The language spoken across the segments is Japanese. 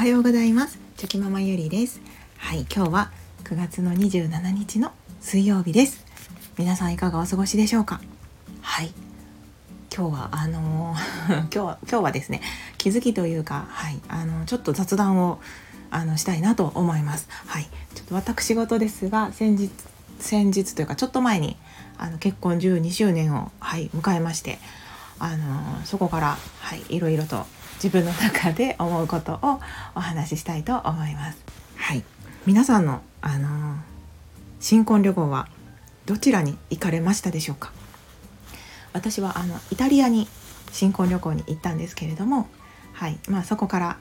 はようございます。チョキママゆりです。はい今日は9月の27日の水曜日です。皆さんいかがお過ごしでしょうか？はい今日はあのー、今日は今日はですね気づきというかはいあのちょっと雑談をあのしたいなと思います。はいちょっと私事ですが先日先日というかちょっと前にあの結婚12周年をはい迎えましてあのそこからはいいろいろと自分の中で思うことをお話ししたいと思います。はい、皆さんのあの新婚旅行はどちらに行かれましたでしょうか？私はあのイタリアに新婚旅行に行ったんですけれども、はいまあ、そこから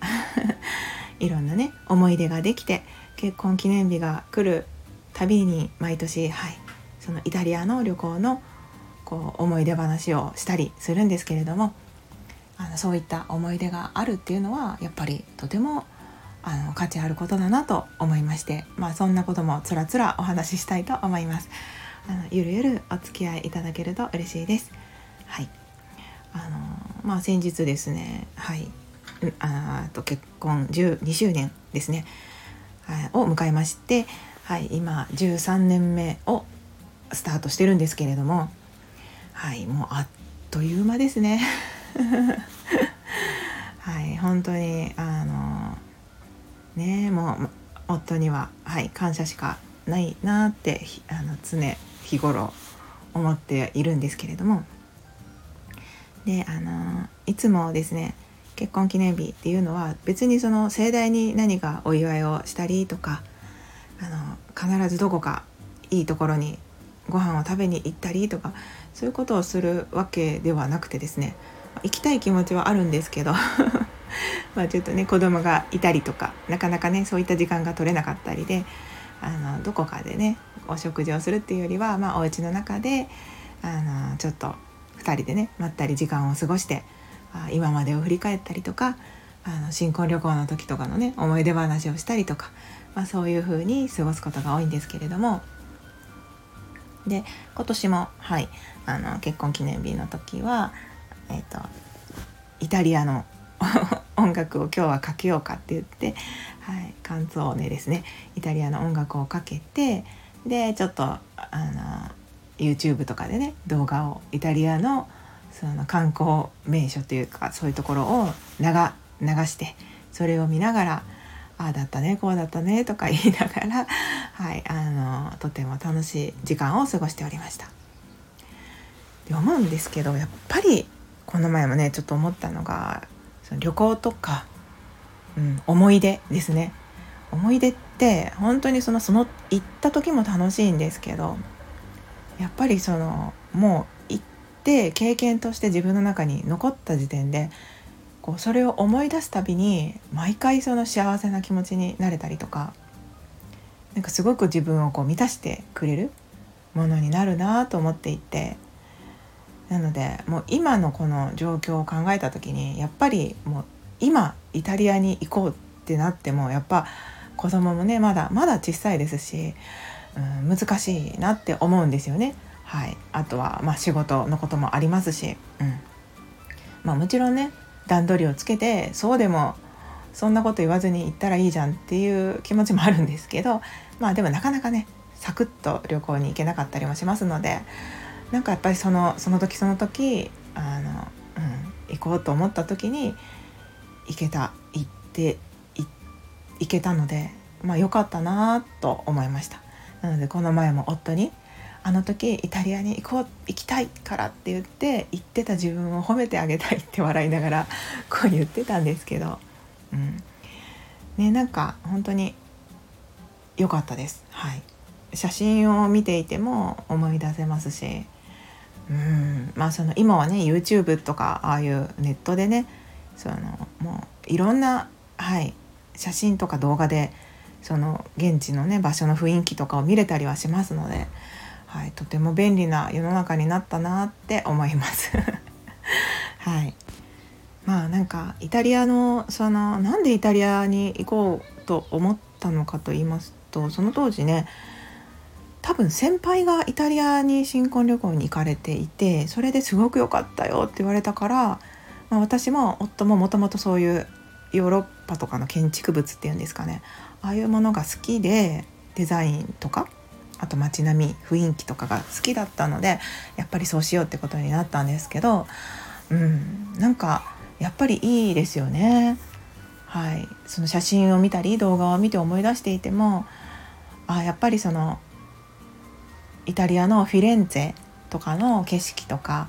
いろんなね思い出ができて結婚記念日が来るたびに毎年、はい、そのイタリアの旅行のこう思い出話をしたりするんですけれどもあのそういった思い出があるっていうのはやっぱりとてもあの価値あることだなと思いまして、まあ、そんなこともつらつらお話ししたいと思います。あのゆるゆるお付き合いいただけると嬉しいです。はい。あのまあ先日ですね、はい、あと結婚12周年ですね、はい、を迎えまして、はい、今13年目をスタートしてるんですけれども、はい、もうあっという間ですね。はい本当にあのねもう夫には、はい、感謝しかないなってあの常日頃思っているんですけれども。であのいつもですね結婚記念日っていうのは別にその盛大に何かお祝いをしたりとかあの必ずどこかいいところにご飯を食べに行ったりとかそういうことをするわけではなくてですね行きたい気持ちはあるんですけど。まあちょっとね子供がいたりとかなかなかねそういった時間が取れなかったりであのどこかでねお食事をするっていうよりは、まあ、お家の中であのちょっと2人でねまったり時間を過ごしてあ今までを振り返ったりとかあの新婚旅行の時とかのね思い出話をしたりとか、まあ、そういう風に過ごすことが多いんですけれども。で今年もはいあの結婚記念日の時はえーと、イタリアの 音楽を今日はかけようかって言って、はい、カンツォーネですねイタリアの音楽をかけてでちょっとあの YouTube とかでね動画をイタリアのその観光名所というかそういうところを流流してそれを見ながら「ああだったねこうだったね」とか言いながら、はい、あのとても楽しい時間を過ごしておりました。で思うんですけどやっぱりこの前もねちょっと思ったのがその旅行とか、うん、思い出ですね。思い出って本当にそのその行った時も楽しいんですけどやっぱりそのもう行って経験として自分の中に残った時点でこうそれを思い出すたびに毎回その幸せな気持ちになれたりとかなんかすごく自分をこう満たしてくれるものになるなと思っていてなのでもう今のこの状況を考えた時にやっぱりもう今イタリアに行こうってなってもやっぱ子供もねまだまだ小さいですし、うん、難しいなって思うんですよね。はい、あとはまあ仕事のこともありますし、うんまあ、もちろんね段取りをつけてそうでもそんなこと言わずに行ったらいいじゃんっていう気持ちもあるんですけどまあでもなかなかねサクッと旅行に行けなかったりもしますのでなんかやっぱりそのその時その時あの、うん、行こうと思った時に行けた行って行けたのでまあ良かったなと思いました。なのでこの前も夫にあの時イタリアに行こう行きたいからって言って行ってた自分を褒めてあげたいって笑いながら こう言ってたんですけど、うん。ね、なんか本当に良かったです。はい。写真を見ていても思い出せますしうんまあその今はね YouTube とかああいうネットでねそのもういろんな、はい、写真とか動画でその現地のね場所の雰囲気とかを見れたりはしますので、はい、とても便利な世の中になったなって思います。はい、まあなんかイタリアのそのなんでイタリアに行こうと思ったのかと言いますとその当時ね多分先輩がイタリアに新婚旅行に行かれていてそれですごく良かったよって言われたから、まあ、私も夫ももともとそういうヨーロッパとかの建築物っていうんですかねああいうものが好きでデザインとかあと街並み雰囲気とかが好きだったのでやっぱりそうしようってことになったんですけど、うん、なんかやっぱりいいですよね。はい、その写真を見たり動画を見て思い出していてもあやっぱりそのイタリアのフィレンツェとかの景色とか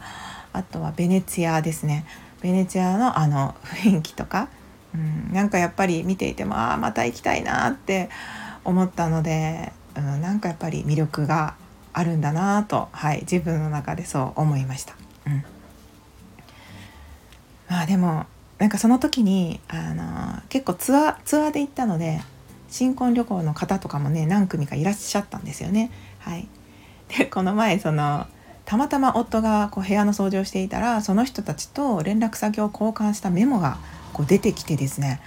あとはベネツィアですねベネツィアのあの雰囲気とか、うん、なんかやっぱり見ていてもああまた行きたいなって思ったので、うん、なんかやっぱり魅力があるんだなと、はい、自分の中でそう思いました。うん、まあでもなんかその時にあの結構ツアーツアーで行ったので新婚旅行の方とかもね何組かいらっしゃったんですよね。はい、でこの前そのたまたま夫がこう部屋の掃除をしていたらその人たちと連絡先を交換したメモがこう出てきてですね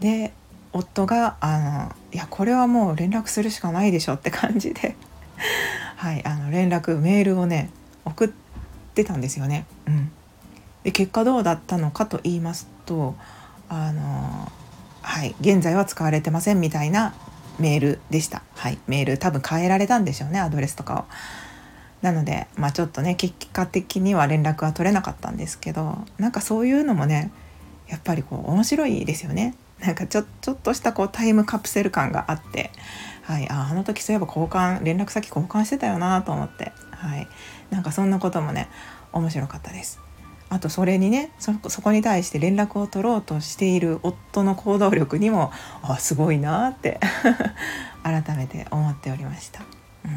で夫があの「いやこれはもう連絡するしかないでしょ」って感じで はいあの連絡メールをね送ってたんですよね。うん、で結果どうだったのかと言いますとあのはい現在は使われてませんみたいなメールでした。はい、メール多分変えられたんでしょうねアドレスとかを。なので、まあ、ちょっとね結果的には連絡は取れなかったんですけどなんかそういうのもねやっぱりこう面白いですよね。なんかちょちょっとしたこうタイムカプセル感があって、はい、ああの時そういえば交換連絡先交換してたよなと思って、はい、なんかそんなこともね面白かったです。あとそれにねそこに対して連絡を取ろうとしている夫の行動力にもあすごいなって 改めて思っておりました。うん、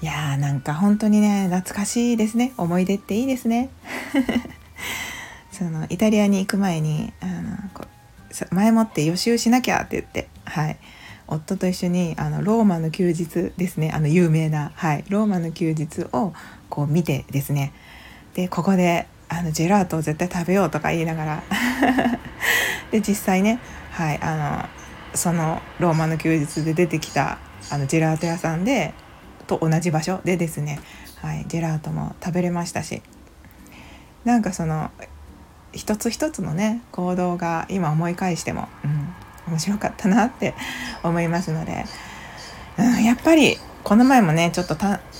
いやーなんか本当にね懐かしいですね。思い出っていいですね。そのイタリアに行く前にあのこ前もって予習しなきゃって言って、はい、夫と一緒にあのローマの休日ですね。あの有名な、はい、ローマの休日をこう見てですね。でここであのジェラートを絶対食べようとか言いながら。で実際ね、はい、あのそのローマの休日で出てきたあのジェラート屋さんでと同じ場所でですね、はい、ジェラートも食べれましたし。なんかその一つ一つのね行動が今思い返しても、うん、面白かったなって思いますので、うん、やっぱりこの前もねちょっと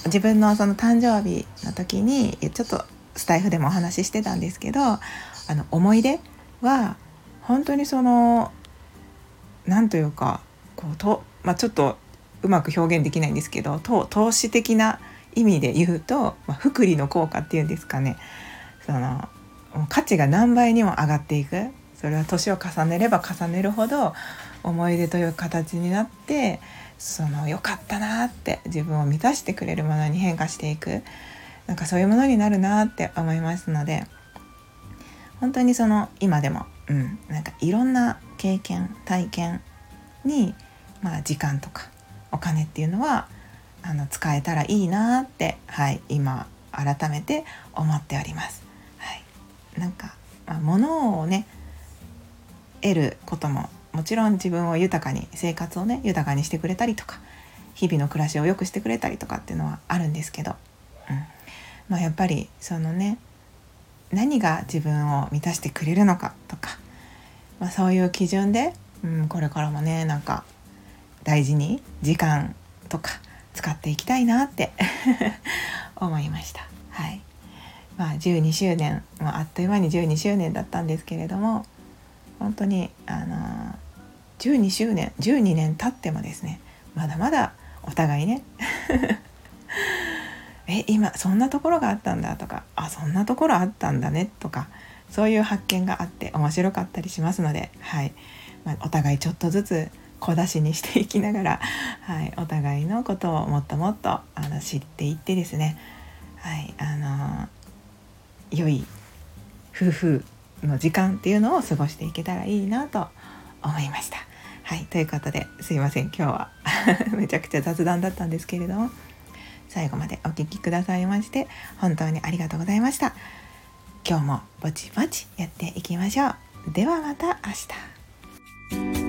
自分のその誕生日の時にちょっとスタイフでもお話ししてたんですけどあの思い出は本当にその何というかこうと、まあ、ちょっとうまく表現できないんですけど投資的な意味で言うと、まあ、福利の効果っていうんですかね。その価値が何倍にも上がっていく。それは年を重ねれば重ねるほど思い出という形になってその良かったなって自分を満たしてくれるものに変化していく。なんかそういうものになるなって思いますので本当にその今でも、うん、なんかいろんな経験体験に、まあ、時間とかお金っていうのはあの使えたらいいなって、はい、今改めて思っております。はい、なんか、まあ、物をね得ることももちろん自分を豊かに生活をね豊かにしてくれたりとか日々の暮らしを良くしてくれたりとかっていうのはあるんですけど、うんまあ、やっぱりそのね何が自分を満たしてくれるのかとか、まあ、そういう基準で、うん、これからもねなんか大事に時間とか使っていきたいなって 思いました。はいまあ、12周年、まあ、っという間に12周年だったんですけれども本当にあの12周年12年経ってもですねまだまだお互いねえ今そんなところがあったんだとかあそんなところあったんだねとかそういう発見があって面白かったりしますので、はい。まあ、お互いちょっとずつ小出しにしていきながら、はい、お互いのことをもっともっとあの知っていってですね、はい。あの良い夫婦の時間っていうのを過ごしていけたらいいなと思いました。はい。ということですいません。今日は めちゃくちゃ雑談だったんですけれども。最後までお聴きくださいまして本当にありがとうございました。今日もぼちぼちやっていきましょう。ではまた明日。